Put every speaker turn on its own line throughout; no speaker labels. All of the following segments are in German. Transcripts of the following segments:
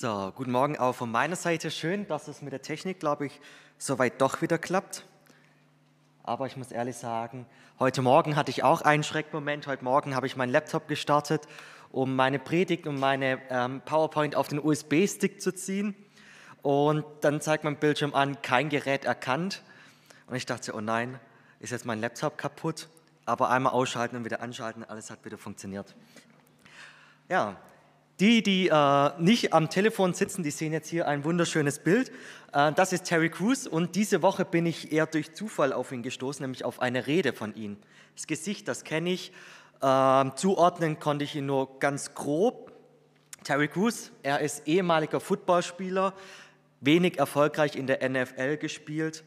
So, guten Morgen auch von meiner Seite. Schön, dass es mit der Technik, glaube ich, soweit doch wieder klappt. Aber ich muss ehrlich sagen, heute Morgen hatte ich auch einen Schreckmoment. Heute Morgen habe ich meinen Laptop gestartet, um meine Predigt und meine ähm, PowerPoint auf den USB-Stick zu ziehen. Und dann zeigt mein Bildschirm an, kein Gerät erkannt. Und ich dachte, oh nein, ist jetzt mein Laptop kaputt? Aber einmal ausschalten und wieder anschalten, alles hat wieder funktioniert. Ja, die, die äh, nicht am Telefon sitzen, die sehen jetzt hier ein wunderschönes Bild. Äh, das ist Terry Crews und diese Woche bin ich eher durch Zufall auf ihn gestoßen, nämlich auf eine Rede von ihm. Das Gesicht, das kenne ich. Äh, zuordnen konnte ich ihn nur ganz grob. Terry Crews, er ist ehemaliger Footballspieler, wenig erfolgreich in der NFL gespielt.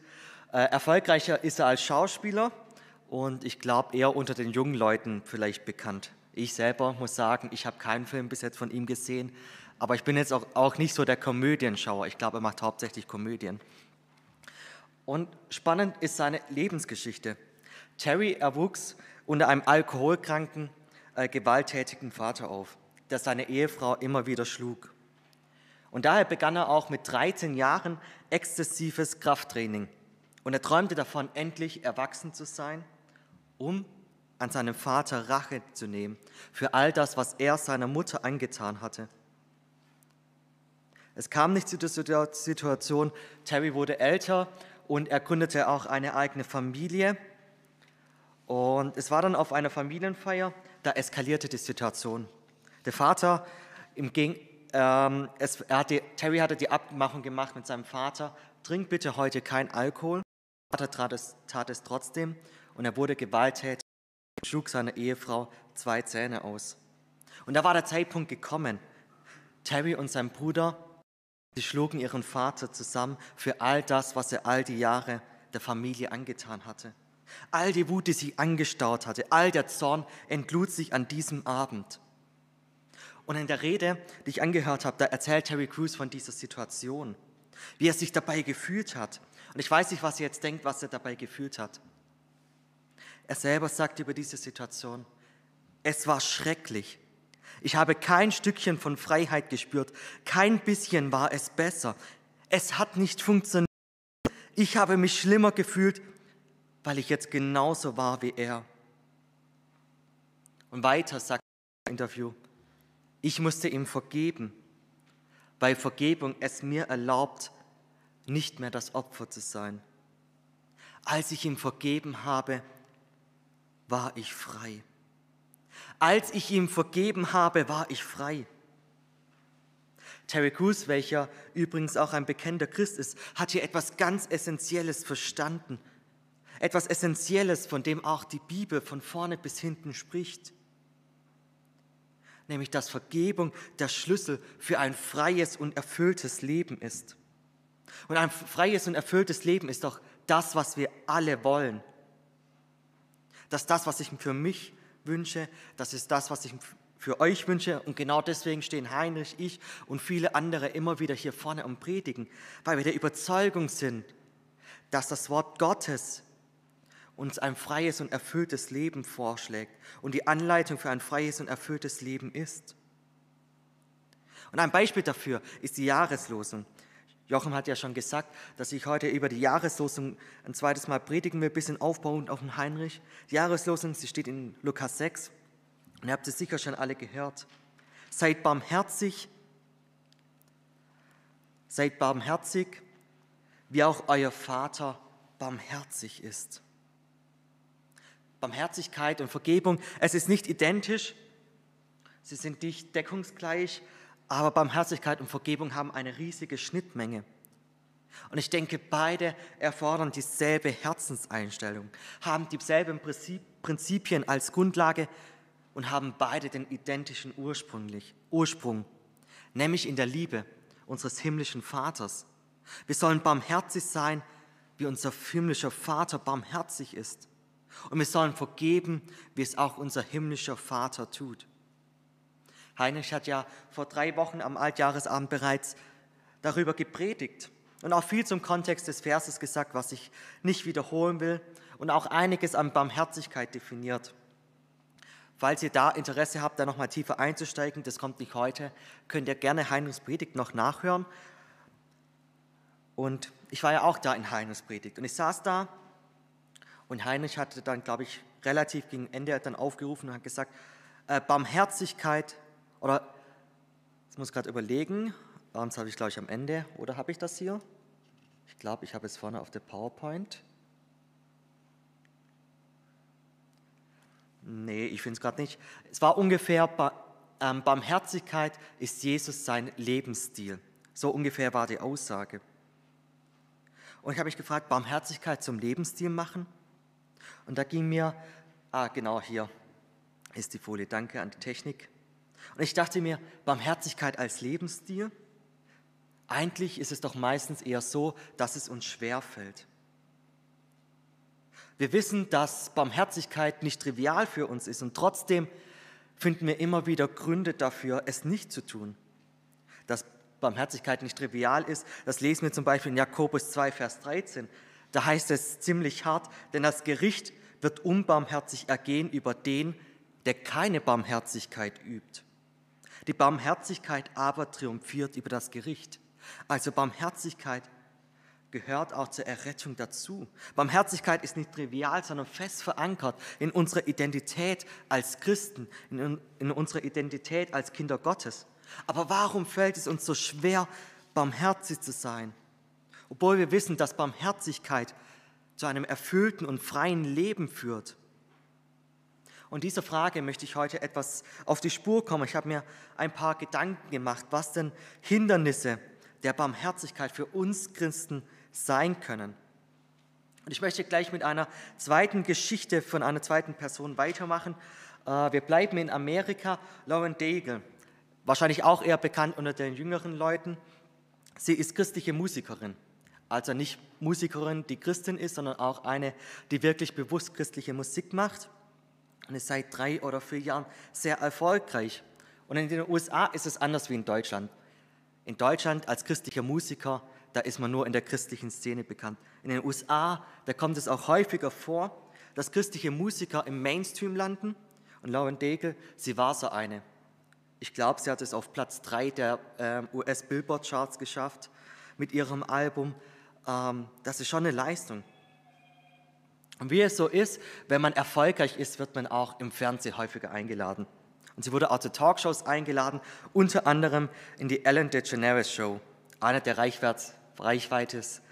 Äh, erfolgreicher ist er als Schauspieler und ich glaube eher unter den jungen Leuten vielleicht bekannt. Ich selber muss sagen, ich habe keinen Film bis jetzt von ihm gesehen, aber ich bin jetzt auch, auch nicht so der Komödienschauer. Ich glaube, er macht hauptsächlich Komödien. Und spannend ist seine Lebensgeschichte. Terry erwuchs unter einem alkoholkranken, äh, gewalttätigen Vater auf, der seine Ehefrau immer wieder schlug. Und daher begann er auch mit 13 Jahren exzessives Krafttraining. Und er träumte davon, endlich erwachsen zu sein, um an seinem Vater Rache zu nehmen für all das, was er seiner Mutter angetan hatte. Es kam nicht zu der Situation, Terry wurde älter und er gründete auch eine eigene Familie. Und es war dann auf einer Familienfeier, da eskalierte die Situation. Der Vater, im Geg ähm, es, hatte, Terry hatte die Abmachung gemacht mit seinem Vater, trink bitte heute kein Alkohol. Der Vater tat es, tat es trotzdem und er wurde gewalttätig schlug seiner Ehefrau zwei Zähne aus. Und da war der Zeitpunkt gekommen. Terry und sein Bruder, sie schlugen ihren Vater zusammen für all das, was er all die Jahre der Familie angetan hatte. All die Wut, die sie angestaut hatte, all der Zorn entlud sich an diesem Abend. Und in der Rede, die ich angehört habe, da erzählt Terry Crews von dieser Situation, wie er sich dabei gefühlt hat. Und ich weiß nicht, was ihr jetzt denkt, was er dabei gefühlt hat. Er selber sagt über diese Situation, es war schrecklich. Ich habe kein Stückchen von Freiheit gespürt, kein bisschen war es besser. Es hat nicht funktioniert. Ich habe mich schlimmer gefühlt, weil ich jetzt genauso war wie er. Und weiter sagt er im Interview, ich musste ihm vergeben, weil Vergebung es mir erlaubt, nicht mehr das Opfer zu sein. Als ich ihm vergeben habe, war ich frei. Als ich ihm vergeben habe, war ich frei. Terry Crews, welcher übrigens auch ein bekannter Christ ist, hat hier etwas ganz Essentielles verstanden. Etwas Essentielles, von dem auch die Bibel von vorne bis hinten spricht. Nämlich, dass Vergebung der Schlüssel für ein freies und erfülltes Leben ist. Und ein freies und erfülltes Leben ist doch das, was wir alle wollen dass das, was ich für mich wünsche, das ist das, was ich für euch wünsche. Und genau deswegen stehen Heinrich, ich und viele andere immer wieder hier vorne und predigen, weil wir der Überzeugung sind, dass das Wort Gottes uns ein freies und erfülltes Leben vorschlägt und die Anleitung für ein freies und erfülltes Leben ist. Und ein Beispiel dafür ist die Jahreslosung. Jochen hat ja schon gesagt, dass ich heute über die Jahreslosung ein zweites Mal predigen will, ein bisschen aufbauend auf den Heinrich. Die Jahreslosung, sie steht in Lukas 6 und ihr habt es sicher schon alle gehört. Seid barmherzig, seid barmherzig, wie auch euer Vater barmherzig ist. Barmherzigkeit und Vergebung, es ist nicht identisch, sie sind nicht deckungsgleich, aber Barmherzigkeit und Vergebung haben eine riesige Schnittmenge. Und ich denke, beide erfordern dieselbe Herzenseinstellung, haben dieselben Prinzipien als Grundlage und haben beide den identischen Ursprung, nämlich in der Liebe unseres himmlischen Vaters. Wir sollen barmherzig sein, wie unser himmlischer Vater barmherzig ist. Und wir sollen vergeben, wie es auch unser himmlischer Vater tut. Heinrich hat ja vor drei Wochen am Altjahresabend bereits darüber gepredigt und auch viel zum Kontext des Verses gesagt, was ich nicht wiederholen will und auch einiges an Barmherzigkeit definiert. Falls ihr da Interesse habt, da nochmal tiefer einzusteigen, das kommt nicht heute, könnt ihr gerne Heinrichs Predigt noch nachhören. Und ich war ja auch da in Heinrichs Predigt und ich saß da und Heinrich hatte dann, glaube ich, relativ gegen Ende dann aufgerufen und hat gesagt, äh, Barmherzigkeit oder, ich muss gerade überlegen, das habe ich, glaube ich, am Ende, oder habe ich das hier? Ich glaube, ich habe es vorne auf der PowerPoint. Nee, ich finde es gerade nicht. Es war ungefähr, ähm, Barmherzigkeit ist Jesus sein Lebensstil. So ungefähr war die Aussage. Und ich habe mich gefragt, Barmherzigkeit zum Lebensstil machen? Und da ging mir, ah genau hier ist die Folie, danke an die Technik. Und ich dachte mir, Barmherzigkeit als Lebensstil? Eigentlich ist es doch meistens eher so, dass es uns schwer fällt. Wir wissen, dass Barmherzigkeit nicht trivial für uns ist und trotzdem finden wir immer wieder Gründe dafür, es nicht zu tun. Dass Barmherzigkeit nicht trivial ist, das lesen wir zum Beispiel in Jakobus 2, Vers 13. Da heißt es ziemlich hart, denn das Gericht wird unbarmherzig ergehen über den, der keine Barmherzigkeit übt. Die Barmherzigkeit aber triumphiert über das Gericht. Also Barmherzigkeit gehört auch zur Errettung dazu. Barmherzigkeit ist nicht trivial, sondern fest verankert in unserer Identität als Christen, in, in unserer Identität als Kinder Gottes. Aber warum fällt es uns so schwer, barmherzig zu sein? Obwohl wir wissen, dass Barmherzigkeit zu einem erfüllten und freien Leben führt. Und dieser Frage möchte ich heute etwas auf die Spur kommen. Ich habe mir ein paar Gedanken gemacht, was denn Hindernisse der Barmherzigkeit für uns Christen sein können. Und ich möchte gleich mit einer zweiten Geschichte von einer zweiten Person weitermachen. Äh, wir bleiben in Amerika. Lauren Daigle, wahrscheinlich auch eher bekannt unter den jüngeren Leuten. Sie ist christliche Musikerin. Also nicht Musikerin, die Christin ist, sondern auch eine, die wirklich bewusst christliche Musik macht und ist seit drei oder vier Jahren sehr erfolgreich. Und in den USA ist es anders wie in Deutschland. In Deutschland als christlicher Musiker, da ist man nur in der christlichen Szene bekannt. In den USA, da kommt es auch häufiger vor, dass christliche Musiker im Mainstream landen. Und Lauren Daigle, sie war so eine. Ich glaube, sie hat es auf Platz drei der äh, US-Billboard-Charts geschafft mit ihrem Album ähm, das ist schon eine Leistung. Und wie es so ist, wenn man erfolgreich ist, wird man auch im Fernsehen häufiger eingeladen. Und sie wurde auch zu Talkshows eingeladen, unter anderem in die Ellen DeGeneres Show, eine der reichweitesten,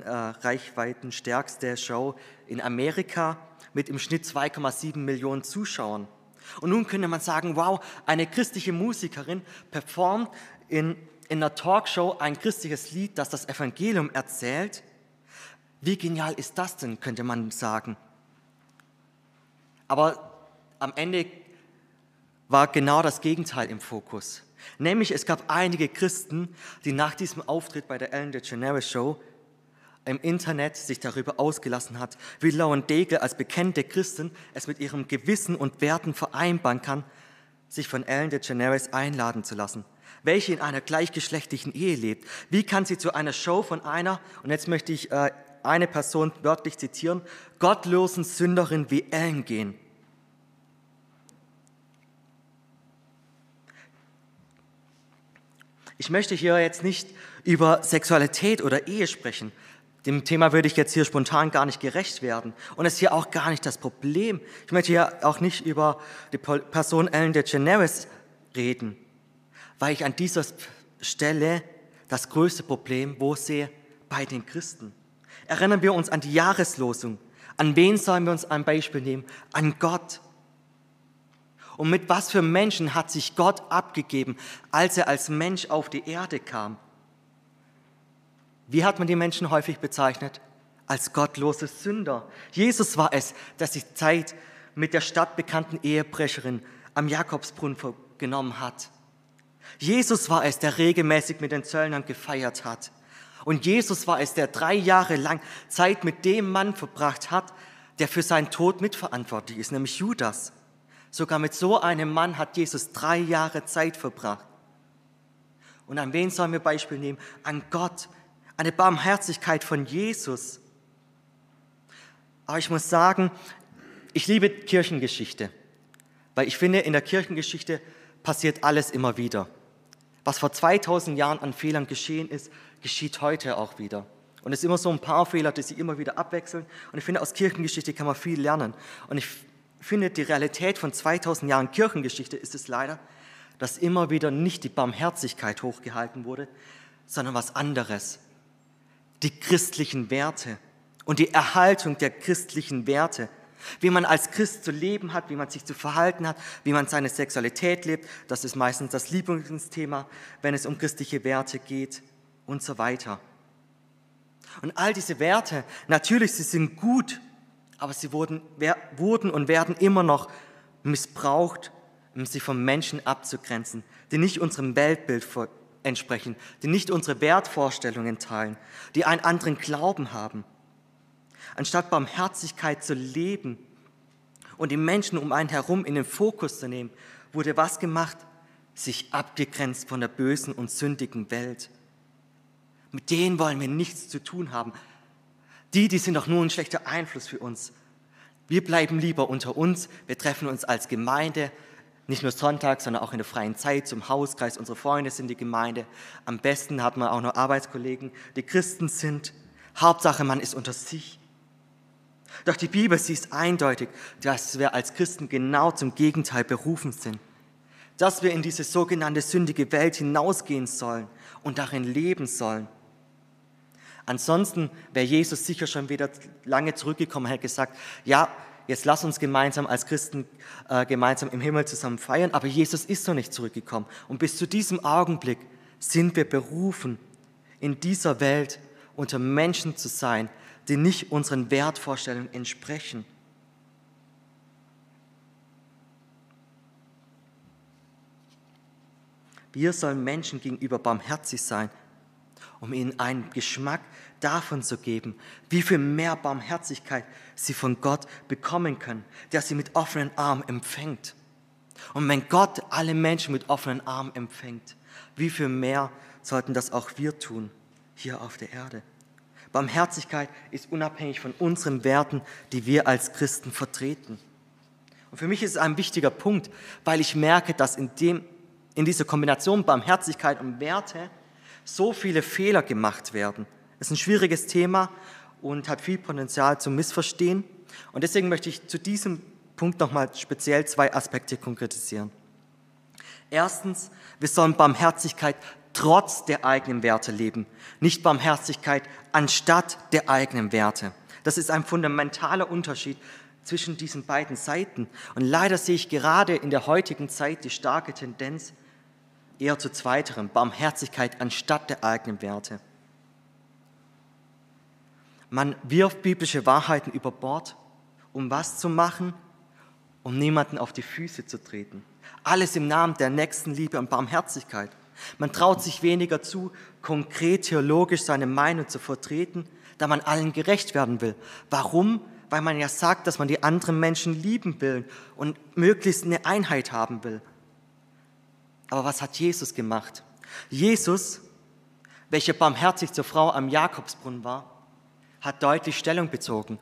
äh, reichweitenstärkste Show in Amerika mit im Schnitt 2,7 Millionen Zuschauern. Und nun könnte man sagen, wow, eine christliche Musikerin performt in in einer Talkshow ein christliches Lied, das das Evangelium erzählt. Wie genial ist das denn, könnte man sagen. Aber am Ende war genau das Gegenteil im Fokus. Nämlich es gab einige Christen, die nach diesem Auftritt bei der Ellen DeGeneres Show im Internet sich darüber ausgelassen hat, wie Lauren Daigle als bekannte Christin es mit ihrem Gewissen und Werten vereinbaren kann, sich von Ellen DeGeneres einladen zu lassen welche in einer gleichgeschlechtlichen Ehe lebt. Wie kann sie zu einer Show von einer, und jetzt möchte ich äh, eine Person wörtlich zitieren, gottlosen Sünderin wie Ellen gehen? Ich möchte hier jetzt nicht über Sexualität oder Ehe sprechen. Dem Thema würde ich jetzt hier spontan gar nicht gerecht werden. Und es ist hier auch gar nicht das Problem. Ich möchte hier auch nicht über die Person Ellen DeGeneres reden weil ich an dieser Stelle das größte Problem wo sehe bei den Christen. Erinnern wir uns an die Jahreslosung. An wen sollen wir uns ein Beispiel nehmen? An Gott. Und mit was für Menschen hat sich Gott abgegeben, als er als Mensch auf die Erde kam? Wie hat man die Menschen häufig bezeichnet? Als gottlose Sünder. Jesus war es, der sich Zeit mit der stadtbekannten Ehebrecherin am Jakobsbrunnen genommen hat. Jesus war es, der regelmäßig mit den Zöllnern gefeiert hat. Und Jesus war es, der drei Jahre lang Zeit mit dem Mann verbracht hat, der für seinen Tod mitverantwortlich ist, nämlich Judas. Sogar mit so einem Mann hat Jesus drei Jahre Zeit verbracht. Und an wen sollen wir Beispiel nehmen? An Gott, eine Barmherzigkeit von Jesus. Aber ich muss sagen, ich liebe Kirchengeschichte. Weil ich finde, in der Kirchengeschichte passiert alles immer wieder. Was vor 2000 Jahren an Fehlern geschehen ist, geschieht heute auch wieder. Und es sind immer so ein paar Fehler, die sich immer wieder abwechseln. Und ich finde, aus Kirchengeschichte kann man viel lernen. Und ich finde, die Realität von 2000 Jahren Kirchengeschichte ist es leider, dass immer wieder nicht die Barmherzigkeit hochgehalten wurde, sondern was anderes. Die christlichen Werte und die Erhaltung der christlichen Werte. Wie man als Christ zu leben hat, wie man sich zu verhalten hat, wie man seine Sexualität lebt, das ist meistens das Lieblingsthema, wenn es um christliche Werte geht und so weiter. Und all diese Werte, natürlich, sie sind gut, aber sie wurden, wurden und werden immer noch missbraucht, um sie vom Menschen abzugrenzen, die nicht unserem Weltbild entsprechen, die nicht unsere Wertvorstellungen teilen, die einen anderen Glauben haben. Anstatt Barmherzigkeit zu leben und die Menschen um einen herum in den Fokus zu nehmen, wurde was gemacht? Sich abgegrenzt von der bösen und sündigen Welt. Mit denen wollen wir nichts zu tun haben. Die, die sind doch nur ein schlechter Einfluss für uns. Wir bleiben lieber unter uns. Wir treffen uns als Gemeinde, nicht nur Sonntag, sondern auch in der freien Zeit zum Hauskreis. Unsere Freunde sind die Gemeinde. Am besten hat man auch noch Arbeitskollegen, die Christen sind. Hauptsache, man ist unter sich. Doch die Bibel, sie ist eindeutig, dass wir als Christen genau zum Gegenteil berufen sind. Dass wir in diese sogenannte sündige Welt hinausgehen sollen und darin leben sollen. Ansonsten wäre Jesus sicher schon wieder lange zurückgekommen und hätte gesagt, ja, jetzt lass uns gemeinsam als Christen äh, gemeinsam im Himmel zusammen feiern. Aber Jesus ist noch nicht zurückgekommen. Und bis zu diesem Augenblick sind wir berufen, in dieser Welt unter Menschen zu sein, die nicht unseren Wertvorstellungen entsprechen. Wir sollen Menschen gegenüber barmherzig sein, um ihnen einen Geschmack davon zu geben, wie viel mehr Barmherzigkeit sie von Gott bekommen können, der sie mit offenen Armen empfängt. Und wenn Gott alle Menschen mit offenen Armen empfängt, wie viel mehr sollten das auch wir tun hier auf der Erde? Barmherzigkeit ist unabhängig von unseren Werten, die wir als Christen vertreten. Und für mich ist es ein wichtiger Punkt, weil ich merke, dass in, dem, in dieser Kombination Barmherzigkeit und Werte so viele Fehler gemacht werden. Es ist ein schwieriges Thema und hat viel Potenzial zum Missverstehen. Und deswegen möchte ich zu diesem Punkt nochmal speziell zwei Aspekte konkretisieren. Erstens, wir sollen Barmherzigkeit trotz der eigenen Werte leben, nicht Barmherzigkeit anstatt der eigenen Werte. Das ist ein fundamentaler Unterschied zwischen diesen beiden Seiten. Und leider sehe ich gerade in der heutigen Zeit die starke Tendenz eher zu zweiterem, Barmherzigkeit anstatt der eigenen Werte. Man wirft biblische Wahrheiten über Bord, um was zu machen? Um niemanden auf die Füße zu treten. Alles im Namen der nächsten Liebe und Barmherzigkeit. Man traut sich weniger zu, konkret theologisch seine Meinung zu vertreten, da man allen gerecht werden will. Warum? Weil man ja sagt, dass man die anderen Menschen lieben will und möglichst eine Einheit haben will. Aber was hat Jesus gemacht? Jesus, welcher barmherzig zur Frau am Jakobsbrunnen war, hat deutlich Stellung bezogen.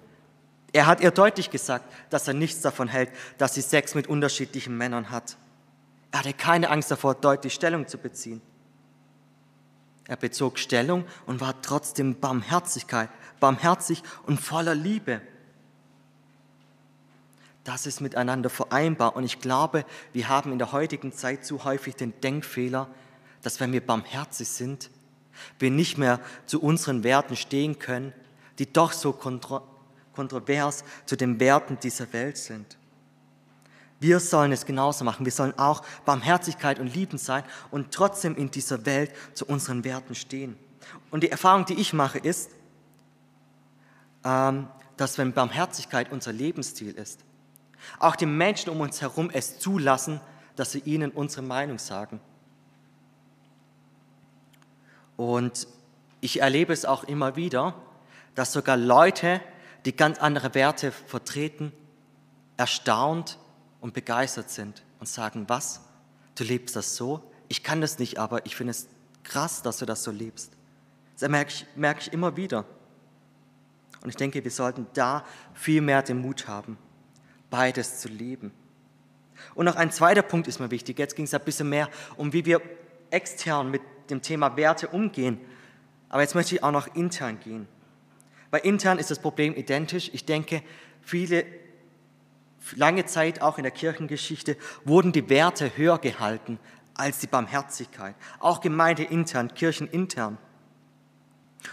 Er hat ihr deutlich gesagt, dass er nichts davon hält, dass sie Sex mit unterschiedlichen Männern hat. Er hatte keine Angst davor, deutlich Stellung zu beziehen. Er bezog Stellung und war trotzdem barmherzig und voller Liebe. Das ist miteinander vereinbar und ich glaube, wir haben in der heutigen Zeit zu häufig den Denkfehler, dass wenn wir barmherzig sind, wir nicht mehr zu unseren Werten stehen können, die doch so kontro kontrovers zu den Werten dieser Welt sind. Wir sollen es genauso machen. Wir sollen auch Barmherzigkeit und Lieben sein und trotzdem in dieser Welt zu unseren Werten stehen. Und die Erfahrung, die ich mache, ist, ähm, dass wenn Barmherzigkeit unser Lebensstil ist, auch die Menschen um uns herum es zulassen, dass wir ihnen unsere Meinung sagen. Und ich erlebe es auch immer wieder, dass sogar Leute, die ganz andere Werte vertreten, erstaunt und begeistert sind und sagen, was? Du lebst das so? Ich kann das nicht, aber ich finde es krass, dass du das so lebst. Das merke ich, merke ich immer wieder. Und ich denke, wir sollten da viel mehr den Mut haben, beides zu leben. Und noch ein zweiter Punkt ist mir wichtig. Jetzt ging es ein bisschen mehr um, wie wir extern mit dem Thema Werte umgehen. Aber jetzt möchte ich auch noch intern gehen. Bei intern ist das Problem identisch. Ich denke, viele, lange Zeit auch in der Kirchengeschichte wurden die Werte höher gehalten als die Barmherzigkeit. Auch Gemeinde intern, Kirchen intern.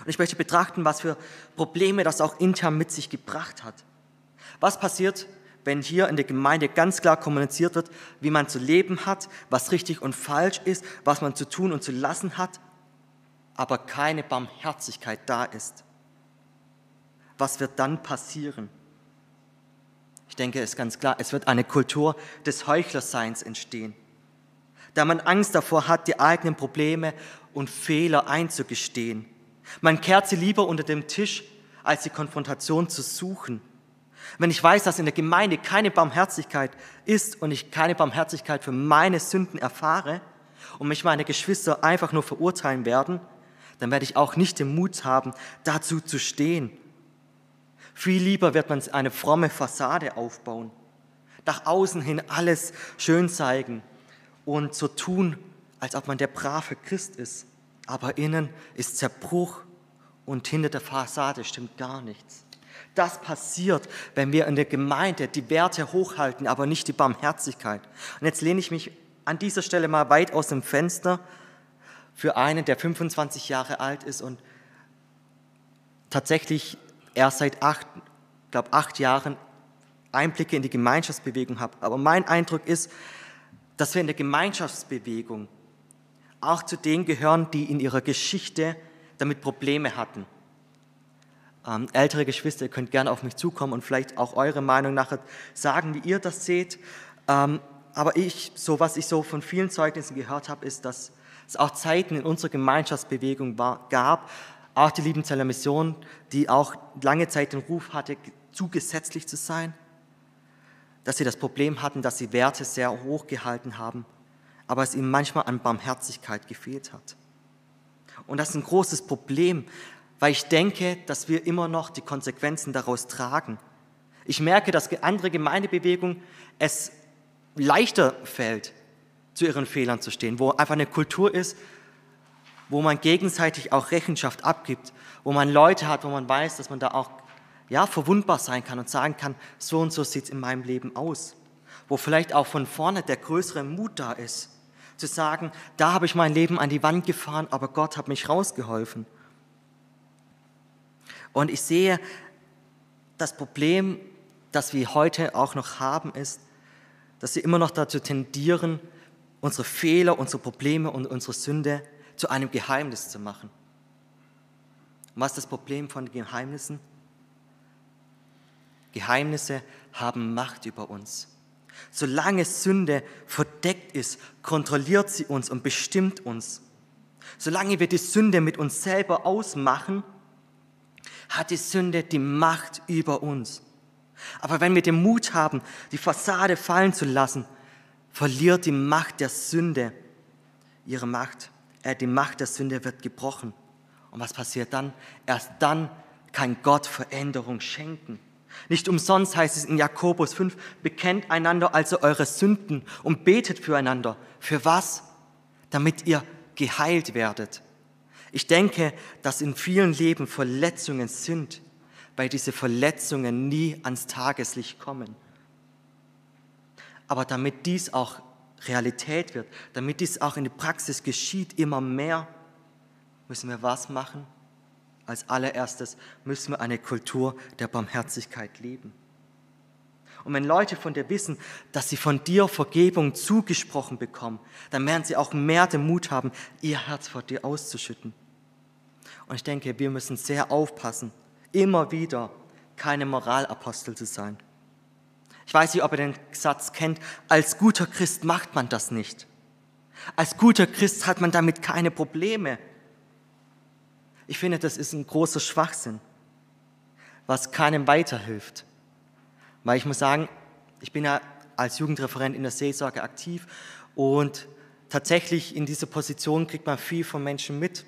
Und ich möchte betrachten, was für Probleme das auch intern mit sich gebracht hat. Was passiert, wenn hier in der Gemeinde ganz klar kommuniziert wird, wie man zu leben hat, was richtig und falsch ist, was man zu tun und zu lassen hat, aber keine Barmherzigkeit da ist? Was wird dann passieren? Ich denke, es ist ganz klar, es wird eine Kultur des Heuchlerseins entstehen, da man Angst davor hat, die eigenen Probleme und Fehler einzugestehen man kehrt sie lieber unter dem Tisch, als die Konfrontation zu suchen. Wenn ich weiß, dass in der Gemeinde keine Barmherzigkeit ist und ich keine Barmherzigkeit für meine Sünden erfahre und mich meine Geschwister einfach nur verurteilen werden, dann werde ich auch nicht den Mut haben, dazu zu stehen. Viel lieber wird man eine fromme Fassade aufbauen, nach außen hin alles schön zeigen und so tun, als ob man der brave Christ ist aber innen ist Zerbruch und hinter der Fassade stimmt gar nichts. Das passiert, wenn wir in der Gemeinde die Werte hochhalten, aber nicht die Barmherzigkeit. Und jetzt lehne ich mich an dieser Stelle mal weit aus dem Fenster für einen, der 25 Jahre alt ist und tatsächlich erst seit acht, glaube acht Jahren Einblicke in die Gemeinschaftsbewegung habe. Aber mein Eindruck ist, dass wir in der Gemeinschaftsbewegung auch zu denen gehören, die in ihrer Geschichte damit Probleme hatten. Ähm, ältere Geschwister, ihr könnt gerne auf mich zukommen und vielleicht auch eure Meinung nachher sagen, wie ihr das seht. Ähm, aber ich, so was ich so von vielen Zeugnissen gehört habe, ist, dass es auch Zeiten in unserer Gemeinschaftsbewegung war, gab, auch die Liebenzeller Mission, die auch lange Zeit den Ruf hatte, zu gesetzlich zu sein, dass sie das Problem hatten, dass sie Werte sehr hoch gehalten haben aber es ihm manchmal an Barmherzigkeit gefehlt hat. Und das ist ein großes Problem, weil ich denke, dass wir immer noch die Konsequenzen daraus tragen. Ich merke, dass andere Gemeindebewegungen es leichter fällt, zu ihren Fehlern zu stehen, wo einfach eine Kultur ist, wo man gegenseitig auch Rechenschaft abgibt, wo man Leute hat, wo man weiß, dass man da auch ja, verwundbar sein kann und sagen kann, so und so sieht es in meinem Leben aus. Wo vielleicht auch von vorne der größere Mut da ist, zu sagen, da habe ich mein Leben an die Wand gefahren, aber Gott hat mich rausgeholfen. Und ich sehe, das Problem, das wir heute auch noch haben, ist, dass wir immer noch dazu tendieren, unsere Fehler, unsere Probleme und unsere Sünde zu einem Geheimnis zu machen. Und was ist das Problem von Geheimnissen? Geheimnisse haben Macht über uns. Solange Sünde verdeckt ist, kontrolliert sie uns und bestimmt uns. Solange wir die Sünde mit uns selber ausmachen, hat die Sünde die Macht über uns. Aber wenn wir den Mut haben, die Fassade fallen zu lassen, verliert die Macht der Sünde ihre Macht. Äh, die Macht der Sünde wird gebrochen. Und was passiert dann? Erst dann kann Gott Veränderung schenken. Nicht umsonst heißt es in Jakobus 5, bekennt einander also eure Sünden und betet füreinander. Für was? Damit ihr geheilt werdet. Ich denke, dass in vielen Leben Verletzungen sind, weil diese Verletzungen nie ans Tageslicht kommen. Aber damit dies auch Realität wird, damit dies auch in der Praxis geschieht, immer mehr, müssen wir was machen? als allererstes müssen wir eine Kultur der Barmherzigkeit leben. Und wenn Leute von dir wissen, dass sie von dir Vergebung zugesprochen bekommen, dann werden sie auch mehr den Mut haben, ihr Herz vor dir auszuschütten. Und ich denke, wir müssen sehr aufpassen, immer wieder keine Moralapostel zu sein. Ich weiß nicht, ob ihr den Satz kennt, als guter Christ macht man das nicht. Als guter Christ hat man damit keine Probleme. Ich finde, das ist ein großer Schwachsinn, was keinem weiterhilft. Weil ich muss sagen, ich bin ja als Jugendreferent in der Seelsorge aktiv und tatsächlich in dieser Position kriegt man viel von Menschen mit.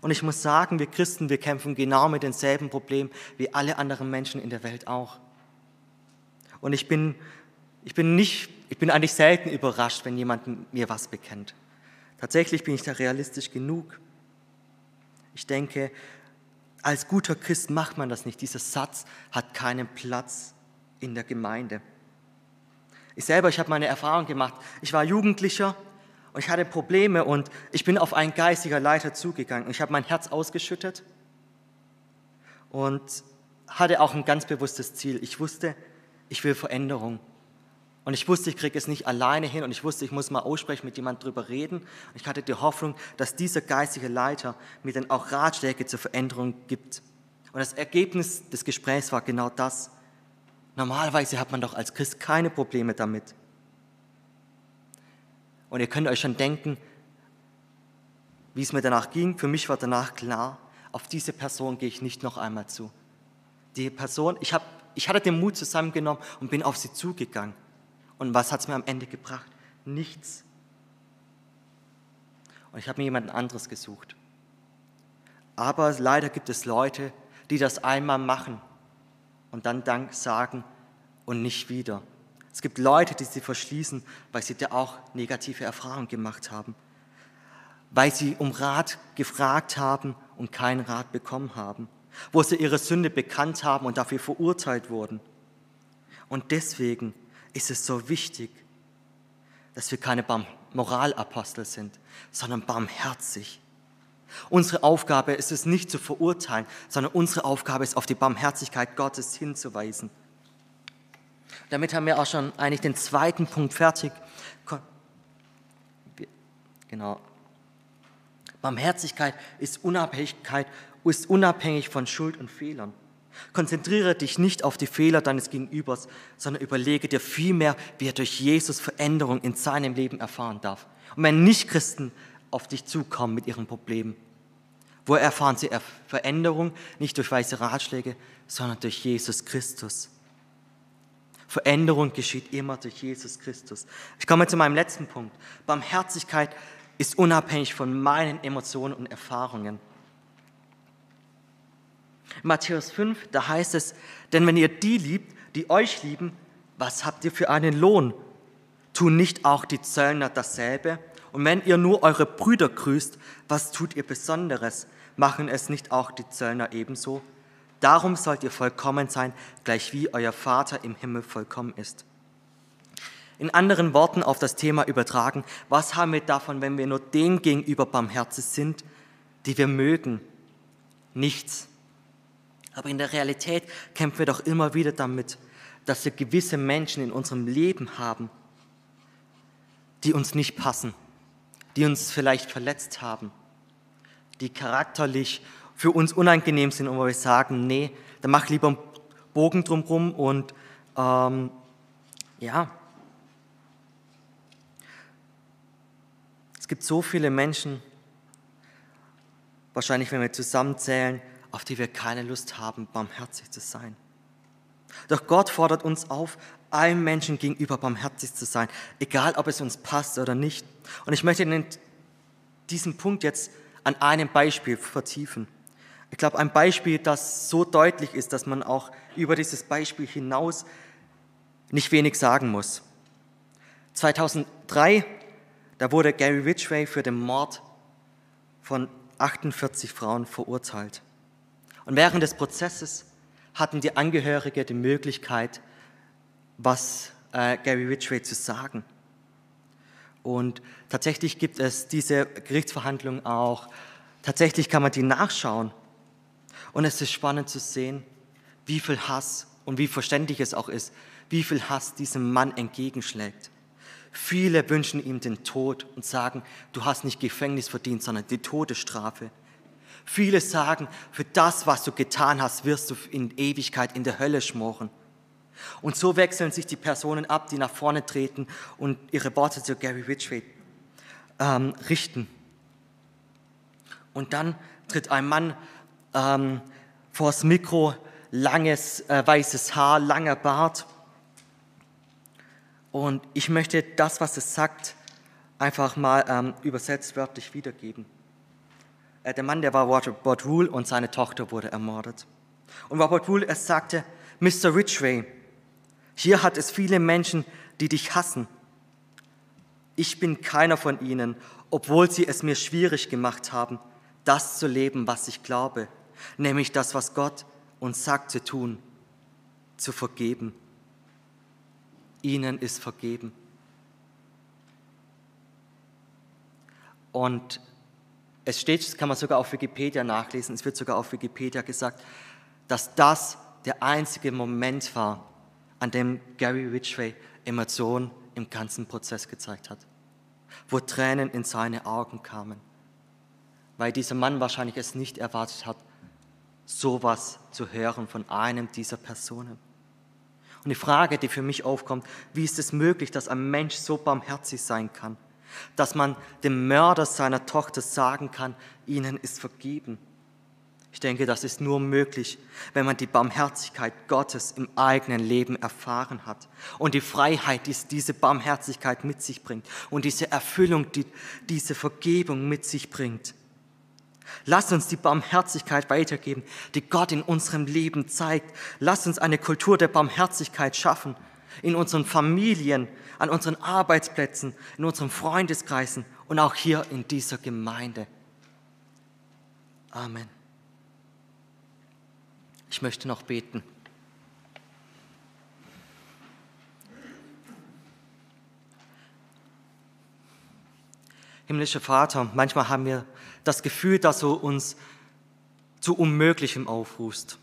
Und ich muss sagen, wir Christen, wir kämpfen genau mit denselben Problemen wie alle anderen Menschen in der Welt auch. Und ich bin, ich bin nicht Ich bin eigentlich selten überrascht, wenn jemand mir was bekennt. Tatsächlich bin ich da realistisch genug. Ich denke, als guter Christ macht man das nicht. Dieser Satz hat keinen Platz in der Gemeinde. Ich selber, ich habe meine Erfahrung gemacht. Ich war Jugendlicher und ich hatte Probleme und ich bin auf einen geistiger Leiter zugegangen. Ich habe mein Herz ausgeschüttet und hatte auch ein ganz bewusstes Ziel. Ich wusste, ich will Veränderung. Und ich wusste, ich kriege es nicht alleine hin und ich wusste, ich muss mal aussprechen, mit jemandem drüber reden. Und ich hatte die Hoffnung, dass dieser geistige Leiter mir dann auch Ratschläge zur Veränderung gibt. Und das Ergebnis des Gesprächs war genau das. Normalerweise hat man doch als Christ keine Probleme damit. Und ihr könnt euch schon denken, wie es mir danach ging. Für mich war danach klar, auf diese Person gehe ich nicht noch einmal zu. Die Person, ich, hab, ich hatte den Mut zusammengenommen und bin auf sie zugegangen. Und was hat es mir am Ende gebracht? Nichts. Und ich habe mir jemand anderes gesucht. Aber leider gibt es Leute, die das einmal machen und dann Dank sagen und nicht wieder. Es gibt Leute, die sie verschließen, weil sie da auch negative Erfahrungen gemacht haben, weil sie um Rat gefragt haben und keinen Rat bekommen haben, wo sie ihre Sünde bekannt haben und dafür verurteilt wurden. Und deswegen ist es so wichtig, dass wir keine Moralapostel sind, sondern barmherzig. Unsere Aufgabe ist es nicht zu verurteilen, sondern unsere Aufgabe ist, auf die Barmherzigkeit Gottes hinzuweisen. Damit haben wir auch schon eigentlich den zweiten Punkt fertig. Genau. Barmherzigkeit ist Unabhängigkeit, ist unabhängig von Schuld und Fehlern. Konzentriere dich nicht auf die Fehler deines Gegenübers, sondern überlege dir vielmehr, wie er durch Jesus Veränderung in seinem Leben erfahren darf. Und wenn Nichtchristen auf dich zukommen mit ihren Problemen, wo erfahren sie Veränderung nicht durch weiße Ratschläge, sondern durch Jesus Christus. Veränderung geschieht immer durch Jesus Christus. Ich komme zu meinem letzten Punkt. Barmherzigkeit ist unabhängig von meinen Emotionen und Erfahrungen. Matthäus 5, da heißt es, denn wenn ihr die liebt, die euch lieben, was habt ihr für einen Lohn? Tun nicht auch die Zöllner dasselbe? Und wenn ihr nur eure Brüder grüßt, was tut ihr Besonderes? Machen es nicht auch die Zöllner ebenso? Darum sollt ihr vollkommen sein, gleich wie euer Vater im Himmel vollkommen ist. In anderen Worten auf das Thema übertragen, was haben wir davon, wenn wir nur denen gegenüber barmherzig sind, die wir mögen? Nichts. Aber in der Realität kämpfen wir doch immer wieder damit, dass wir gewisse Menschen in unserem Leben haben, die uns nicht passen, die uns vielleicht verletzt haben, die charakterlich für uns unangenehm sind und wo wir sagen, nee, dann mach lieber einen Bogen drumherum und ähm, ja. Es gibt so viele Menschen, wahrscheinlich wenn wir zusammenzählen, auf die wir keine Lust haben, barmherzig zu sein. Doch Gott fordert uns auf, allen Menschen gegenüber barmherzig zu sein, egal ob es uns passt oder nicht. Und ich möchte diesen Punkt jetzt an einem Beispiel vertiefen. Ich glaube, ein Beispiel, das so deutlich ist, dass man auch über dieses Beispiel hinaus nicht wenig sagen muss. 2003, da wurde Gary Ridgway für den Mord von 48 Frauen verurteilt. Und während des Prozesses hatten die Angehörige die Möglichkeit, was äh, Gary Ridgway zu sagen. Und tatsächlich gibt es diese Gerichtsverhandlung auch. Tatsächlich kann man die nachschauen. Und es ist spannend zu sehen, wie viel Hass und wie verständlich es auch ist, wie viel Hass diesem Mann entgegenschlägt. Viele wünschen ihm den Tod und sagen, du hast nicht Gefängnis verdient, sondern die Todesstrafe. Viele sagen, für das, was du getan hast, wirst du in Ewigkeit in der Hölle schmoren. Und so wechseln sich die Personen ab, die nach vorne treten und ihre Worte zu Gary Ridgway ähm, richten. Und dann tritt ein Mann ähm, vors Mikro, langes äh, weißes Haar, langer Bart. Und ich möchte das, was es sagt, einfach mal ähm, übersetzt wörtlich wiedergeben. Äh, der Mann, der war Robert Rule und seine Tochter wurde ermordet. Und Robert Rule, er sagte, Mr. Ridgway, hier hat es viele Menschen, die dich hassen. Ich bin keiner von ihnen, obwohl sie es mir schwierig gemacht haben, das zu leben, was ich glaube, nämlich das, was Gott uns sagt zu tun, zu vergeben. Ihnen ist vergeben. Und es steht, das kann man sogar auf Wikipedia nachlesen, es wird sogar auf Wikipedia gesagt, dass das der einzige Moment war, an dem Gary Ridgway Emotionen im ganzen Prozess gezeigt hat, wo Tränen in seine Augen kamen, weil dieser Mann wahrscheinlich es nicht erwartet hat, sowas zu hören von einem dieser Personen. Und die Frage, die für mich aufkommt, wie ist es möglich, dass ein Mensch so barmherzig sein kann, dass man dem Mörder seiner Tochter sagen kann, ihnen ist vergeben. Ich denke, das ist nur möglich, wenn man die Barmherzigkeit Gottes im eigenen Leben erfahren hat und die Freiheit, die diese Barmherzigkeit mit sich bringt und diese Erfüllung, die diese Vergebung mit sich bringt. Lass uns die Barmherzigkeit weitergeben, die Gott in unserem Leben zeigt. Lass uns eine Kultur der Barmherzigkeit schaffen, in unseren Familien, an unseren Arbeitsplätzen, in unseren Freundeskreisen und auch hier in dieser Gemeinde. Amen. Ich möchte noch beten. Himmlischer Vater, manchmal haben wir das Gefühl, dass du uns zu Unmöglichem aufrufst,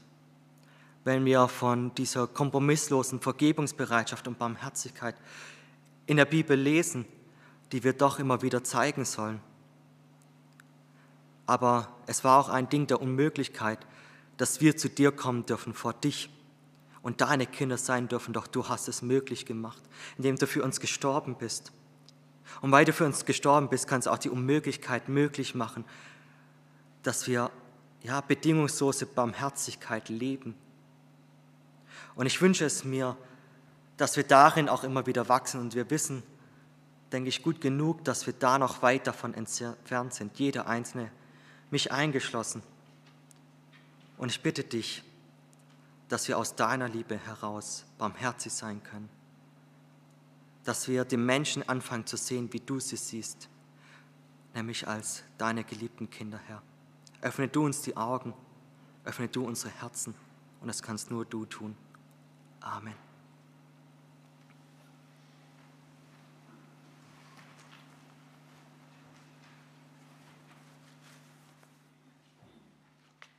wenn wir von dieser kompromisslosen Vergebungsbereitschaft und Barmherzigkeit in der Bibel lesen, die wir doch immer wieder zeigen sollen. Aber es war auch ein Ding der Unmöglichkeit, dass wir zu dir kommen dürfen vor dich und deine Kinder sein dürfen, doch du hast es möglich gemacht, indem du für uns gestorben bist. Und weil du für uns gestorben bist, kannst du auch die Unmöglichkeit möglich machen, dass wir ja, bedingungslose Barmherzigkeit leben. Und ich wünsche es mir, dass wir darin auch immer wieder wachsen und wir wissen, denke ich, gut genug, dass wir da noch weit davon entfernt sind, jeder Einzelne, mich eingeschlossen. Und ich bitte dich, dass wir aus deiner Liebe heraus barmherzig sein können dass wir die Menschen anfangen zu sehen, wie du sie siehst, nämlich als deine geliebten Kinder, Herr. Öffne du uns die Augen, öffne du unsere Herzen und das kannst nur du tun. Amen.